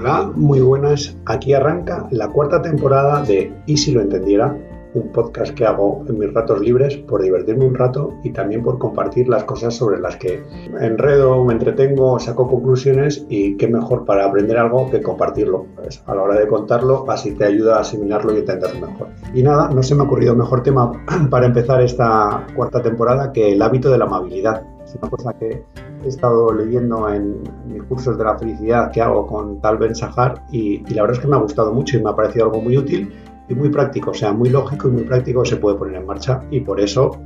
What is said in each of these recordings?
Hola, muy buenas. Aquí arranca la cuarta temporada de Y si lo entendiera, un podcast que hago en mis ratos libres por divertirme un rato y también por compartir las cosas sobre las que enredo, me entretengo, saco conclusiones y qué mejor para aprender algo que compartirlo. Pues a la hora de contarlo, así te ayuda a asimilarlo y entenderlo mejor. Y nada, no se me ha ocurrido mejor tema para empezar esta cuarta temporada que el hábito de la amabilidad. Es una cosa que he estado leyendo en mis cursos de la felicidad que hago con Tal Ben Sahar y, y la verdad es que me ha gustado mucho y me ha parecido algo muy útil y muy práctico, o sea, muy lógico y muy práctico se puede poner en marcha y por eso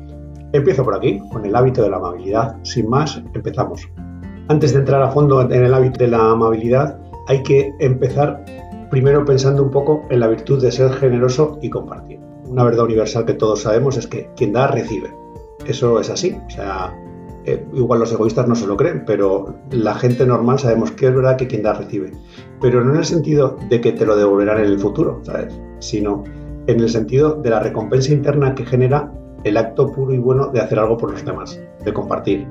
empiezo por aquí, con el hábito de la amabilidad. Sin más, empezamos. Antes de entrar a fondo en el hábito de la amabilidad, hay que empezar primero pensando un poco en la virtud de ser generoso y compartir. Una verdad universal que todos sabemos es que quien da recibe. Eso es así, o sea, eh, igual los egoístas no se lo creen, pero la gente normal sabemos que es verdad que quien da recibe. Pero no en el sentido de que te lo devolverán en el futuro, ¿sabes? Sino en el sentido de la recompensa interna que genera el acto puro y bueno de hacer algo por los demás, de compartir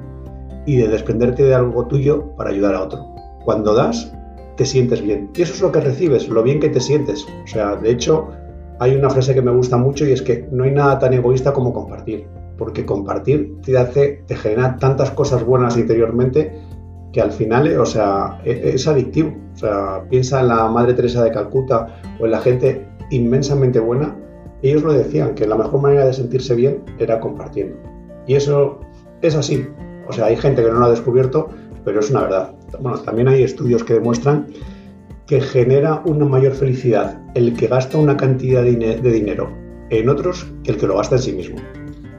y de desprenderte de algo tuyo para ayudar a otro. Cuando das, te sientes bien. Y eso es lo que recibes, lo bien que te sientes. O sea, de hecho, hay una frase que me gusta mucho y es que no hay nada tan egoísta como compartir porque compartir te hace, te genera tantas cosas buenas interiormente que al final, o sea, e, es adictivo. O sea, piensa en la Madre Teresa de Calcuta o en la gente inmensamente buena. Ellos lo decían, que la mejor manera de sentirse bien era compartiendo. Y eso es así. O sea, hay gente que no lo ha descubierto, pero es una verdad. Bueno, también hay estudios que demuestran que genera una mayor felicidad el que gasta una cantidad de dinero en otros que el que lo gasta en sí mismo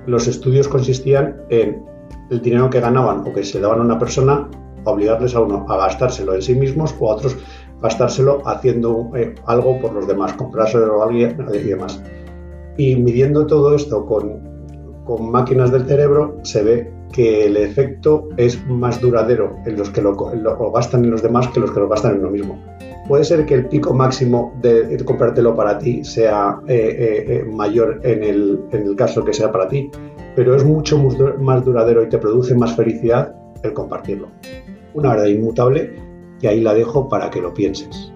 los estudios consistían en el dinero que ganaban o que se daban a una persona, obligarles a uno a gastárselo en sí mismos o a otros gastárselo haciendo eh, algo por los demás, comprárselo a alguien y demás. Y midiendo todo esto con, con máquinas del cerebro, se ve que el efecto es más duradero en los que lo, lo, gastan en los demás que los que lo gastan en uno mismo. Puede ser que el pico máximo de, comprártelo para ti sea eh, eh, eh, mayor en el, en el caso que sea para ti, pero es mucho más duradero y te produce más felicidad el compartirlo. Una verdad inmutable que ahí la dejo para que lo pienses.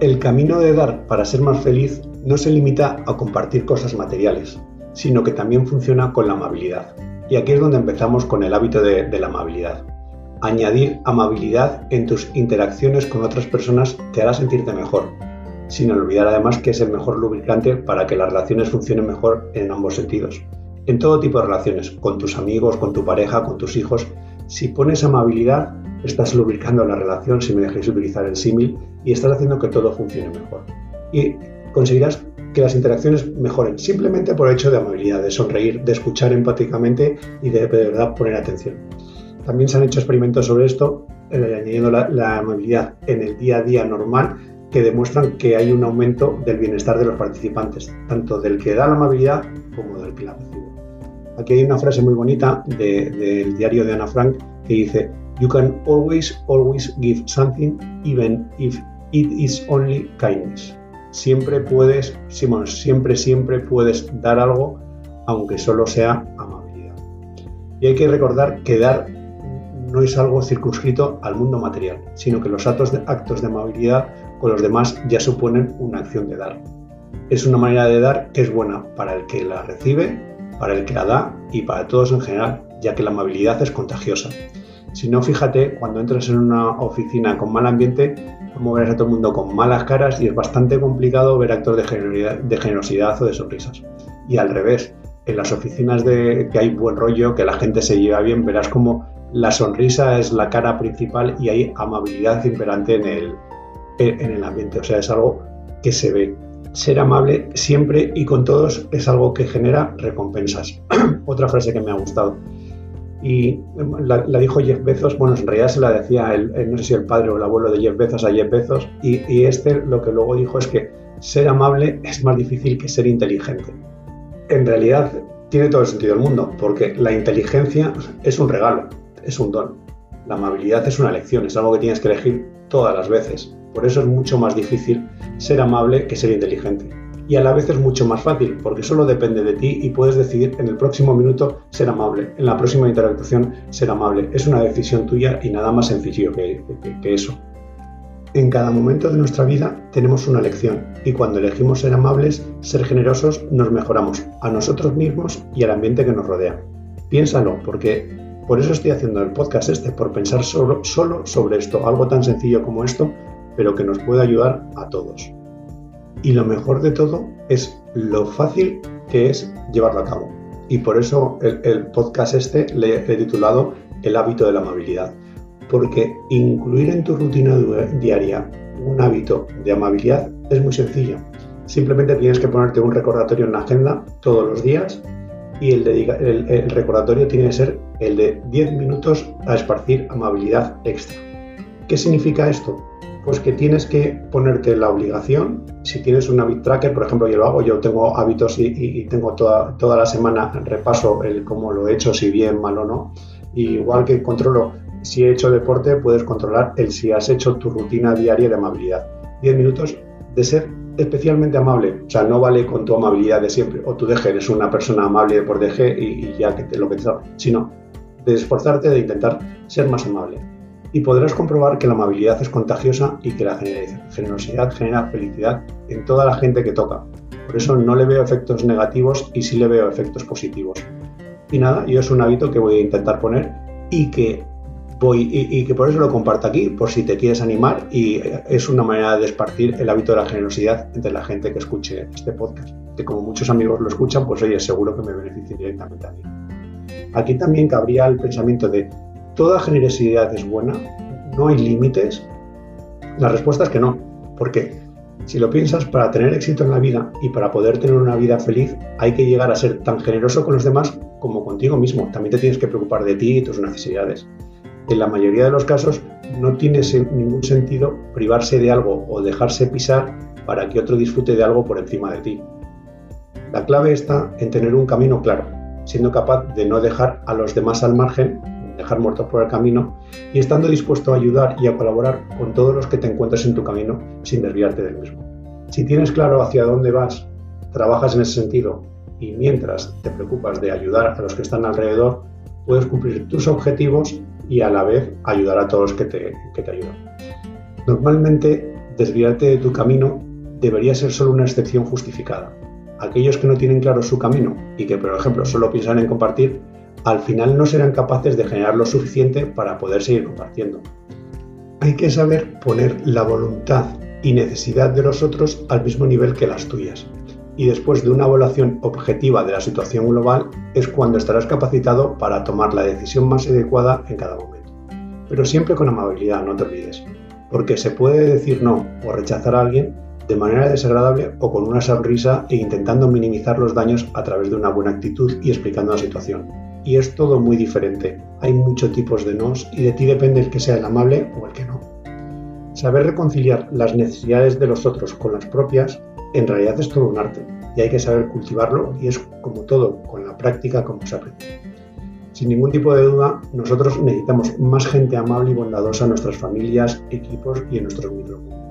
El camino de dar para ser más feliz no se limita a compartir cosas materiales, sino que también funciona con la amabilidad. Y aquí es donde empezamos con el hábito de la amabilidad. Añadir amabilidad en tus interacciones con otras personas te hará sentirte mejor, sin olvidar además que es el mejor lubricante para que las relaciones funcionen mejor en ambos sentidos. En todo tipo de relaciones, con tus amigos, con tu pareja, con tus hijos, si pones amabilidad, estás lubricando la relación, si me dejáis utilizar el símil, y estás haciendo que todo funcione mejor. Y conseguirás que las interacciones mejoren simplemente por el hecho de amabilidad, de sonreír, de escuchar empáticamente y de, de verdad poner atención. También se han hecho experimentos sobre esto, eh, añadiendo la, amabilidad en el día a día normal, que demuestran que hay un aumento del bienestar de los participantes, tanto del que da la amabilidad como del que la recibe. Aquí hay una frase muy bonita del diario de Ana Frank que dice, You can always, always give something, even if it is only kindness. Siempre puedes, Simón, siempre, siempre puedes dar algo, aunque solo sea amabilidad. Y hay que recordar que dar no es algo circunscrito al mundo material, sino que los actos de, amabilidad con los demás ya suponen una acción de dar. Es una manera de dar que es buena para el que la recibe, para el que la da y para todos en general, ya que la amabilidad es contagiosa. Si no, fíjate, cuando entras en una oficina con mal ambiente, como verás a todo el mundo con malas caras y es bastante complicado ver actos de generosidad, de generosidad o de sonrisas. Y al revés, en las oficinas de que hay buen rollo, que la gente se lleva bien, verás como la sonrisa es la cara principal y hay amabilidad imperante en el, en el ambiente. O sea, es algo que se ve. Ser amable siempre y con todos es algo que genera recompensas. Otra frase que me ha gustado. Y la, dijo Jeff Bezos, bueno, en realidad se la decía, el, no sé si el padre o el abuelo de Jeff Bezos a Jeff Bezos, y este lo que luego dijo es que ser amable es más difícil que ser inteligente. En realidad tiene todo el sentido del mundo, porque la inteligencia es un regalo es un don. La amabilidad es una elección, es algo que tienes que elegir todas las veces. Por eso es mucho más difícil ser amable que ser inteligente. Y a la vez es mucho más fácil, porque solo depende de ti y puedes decidir en el próximo minuto ser amable, en la próxima interacción ser amable. Es una decisión tuya y nada más sencillo que, eso. En cada momento de nuestra vida tenemos una lección y cuando elegimos ser amables, ser generosos, nos mejoramos a nosotros mismos y al ambiente que nos rodea. Piénsalo, porque por eso estoy haciendo el podcast este, por pensar solo, solo sobre esto, algo tan sencillo como esto, pero que nos puede ayudar a todos. Y lo mejor de todo es lo fácil que es llevarlo a cabo. Y por eso el, podcast este le he titulado El hábito de la amabilidad porque incluir en tu rutina diaria un hábito de amabilidad es muy sencillo. Simplemente tienes que ponerte un recordatorio en la agenda todos los días y el, recordatorio tiene que ser el de 10 minutos a esparcir amabilidad extra. ¿Qué significa esto? Pues que tienes que ponerte la obligación, si tienes un habit tracker, por ejemplo, yo lo hago, yo tengo hábitos y, tengo toda, toda la semana repaso el cómo lo he hecho, si bien, mal o no, igual que controlo si he hecho deporte, puedes controlar el si has hecho tu rutina diaria de amabilidad. 10 minutos de ser especialmente amable. O sea, no vale con tu amabilidad de siempre. O tú deje, eres una persona amable por deje y, ya que te lo que te Sino de esforzarte de intentar ser más amable. Y podrás comprobar que la amabilidad es contagiosa y que la generosidad genera felicidad en toda la gente que toca. Por eso no le veo efectos negativos y sí le veo efectos positivos. Y nada, yo es un hábito que voy a intentar poner y que voy y, que por eso lo comparto aquí, por si te quieres animar y es una manera de esparcir el hábito de la generosidad entre la gente que escuche este podcast. Que como muchos amigos lo escuchan, pues oye, seguro que me beneficia directamente a mí. Aquí también cabría el pensamiento de toda generosidad es buena, no hay límites. La respuesta es que no, porque si lo piensas, para tener éxito en la vida y para poder tener una vida feliz, hay que llegar a ser tan generoso con los demás como contigo mismo. También te tienes que preocupar de ti y tus necesidades en la mayoría de los casos no tiene ningún sentido privarse de algo o dejarse pisar para que otro disfrute de algo por encima de ti. La clave está en tener un camino claro, siendo capaz de no dejar a los demás al margen, dejar muertos por el camino y estando dispuesto a ayudar y a colaborar con todos los que te encuentres en tu camino sin desviarte del mismo. Si tienes claro hacia dónde vas, trabajas en ese sentido y mientras te preocupas de ayudar a los que están alrededor, puedes cumplir tus objetivos y a la vez ayudar a todos que te, que te ayudan. Normalmente, desviarte de tu camino debería ser solo una excepción justificada. Aquellos que no tienen claro su camino y que, por ejemplo, solo piensan en compartir, al final no serán capaces de generar lo suficiente para poder seguir compartiendo. Hay que saber poner la voluntad y necesidad de los otros al mismo nivel que las tuyas y después de una evaluación objetiva de la situación global es cuando estarás capacitado para tomar la decisión más adecuada en cada momento. Pero siempre con amabilidad, no te olvides, porque se puede decir no o rechazar a alguien de manera desagradable o con una sonrisa e intentando minimizar los daños a través de una buena actitud y explicando la situación. Y es todo muy diferente. Hay muchos tipos de nos y de ti depende el que sea el amable o el que no. Saber reconciliar las necesidades de los otros con las propias en realidad es todo un arte y hay que saber cultivarlo y es como todo, con la práctica como se aprende. Sin ningún tipo de duda, nosotros necesitamos más gente amable y bondadosa en nuestras familias, equipos y en nuestros micromundos.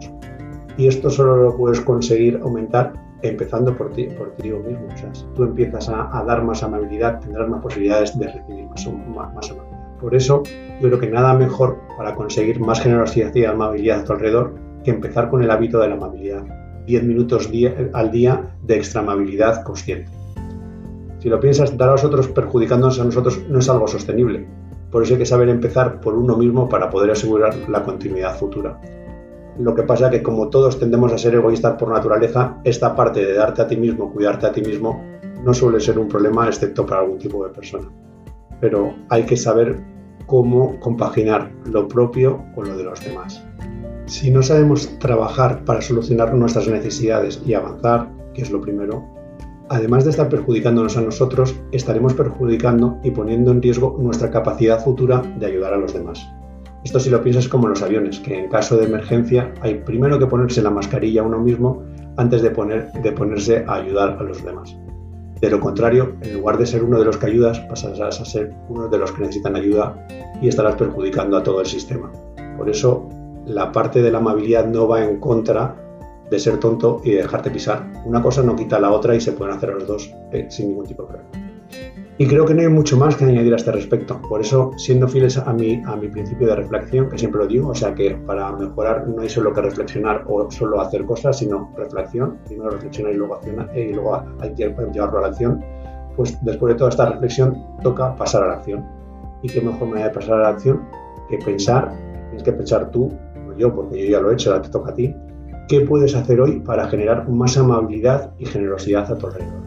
Y esto solo lo puedes conseguir aumentar empezando por ti, por ti mismo. Si tú empiezas a, dar más amabilidad, tendrás más posibilidades de recibir más, amabilidad. Por eso, yo creo que nada mejor para conseguir más generosidad y amabilidad a tu alrededor que empezar con el hábito de la amabilidad 10 minutos al día de extra amabilidad consciente. Si lo piensas, dar a los otros perjudicándonos a nosotros no es algo sostenible. Por eso hay que saber empezar por uno mismo para poder asegurar la continuidad futura. Lo que pasa es que como todos tendemos a ser egoístas por naturaleza, esta parte de darte a ti mismo, cuidarte a ti mismo, no suele ser un problema excepto para algún tipo de persona. Pero hay que saber cómo compaginar lo propio con lo de los demás. Si no sabemos trabajar para solucionar nuestras necesidades y avanzar, que es lo primero, además de estar perjudicándonos a nosotros, estaremos perjudicando y poniendo en riesgo nuestra capacidad futura de ayudar a los demás. Esto si lo piensas como los aviones, que en caso de emergencia hay primero que ponerse la mascarilla a uno mismo antes de, poner, de ponerse a ayudar a los demás. De lo contrario, en lugar de ser uno de los que ayudas, pasarás a ser uno de los que necesitan ayuda y estarás perjudicando a todo el sistema. Por eso, la parte de la amabilidad no va en contra de ser tonto y de dejarte pisar. Una cosa no quita la otra y se pueden hacer los dos eh, sin ningún tipo de problema. Y creo que no hay mucho más que añadir a este respecto. Por eso, siendo fieles a mi, principio de reflexión, que siempre lo digo, o sea que para mejorar no hay solo que reflexionar o solo hacer cosas, sino reflexión. Primero reflexionar y luego, que llevarlo a la acción. Pues después de toda esta reflexión, toca pasar a la acción. ¿Y qué mejor manera de pasar a la acción que pensar? Tienes que pensar tú, no yo, porque yo ya lo he hecho, ahora te toca a ti. ¿Qué puedes hacer hoy para generar más amabilidad y generosidad a tu alrededor?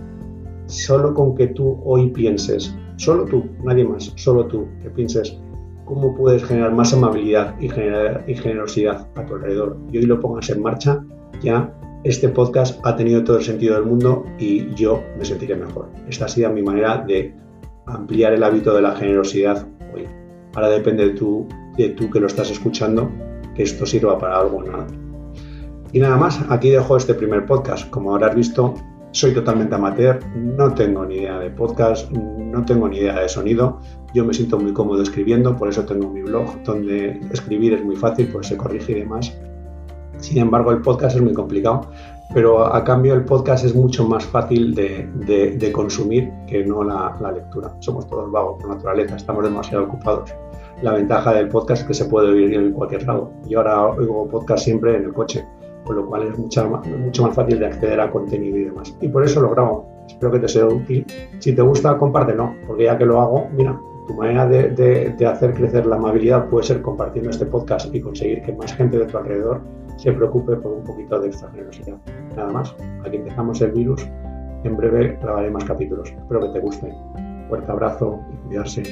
Solo con que tú hoy pienses, solo tú, nadie más, solo tú, que pienses cómo puedes generar más amabilidad y, generosidad a tu alrededor y hoy lo pongas en marcha, ya este podcast ha tenido todo el sentido del mundo y yo me sentiré mejor. Esta ha sido mi manera de ampliar el hábito de la generosidad hoy. Ahora depende de tú, de tú que lo estás escuchando, que esto sirva para algo o nada. Y nada más, aquí dejo este primer podcast. Como habrás visto, soy totalmente amateur, no tengo ni idea de podcast, no tengo ni idea de sonido. Yo me siento muy cómodo escribiendo, por eso tengo mi blog, donde escribir es muy fácil, pues se corrige y demás. Sin embargo, el podcast es muy complicado, pero a cambio el podcast es mucho más fácil de, consumir que no la, la, lectura. Somos todos vagos por naturaleza, estamos demasiado ocupados. La ventaja del podcast es que se puede oír en cualquier lado. Yo ahora oigo podcast siempre en el coche con lo cual es mucho más fácil de acceder a contenido y demás. Y por eso lo grabo. Espero que te sea útil. Si te gusta, compártelo, porque ya que lo hago, mira, tu manera de, de, hacer crecer la amabilidad puede ser compartiendo este podcast y conseguir que más gente de tu alrededor se preocupe por un poquito de esta generosidad. Nada más, aquí empezamos el virus. En breve grabaré más capítulos. Espero que te guste. Fuerte abrazo y cuidarse.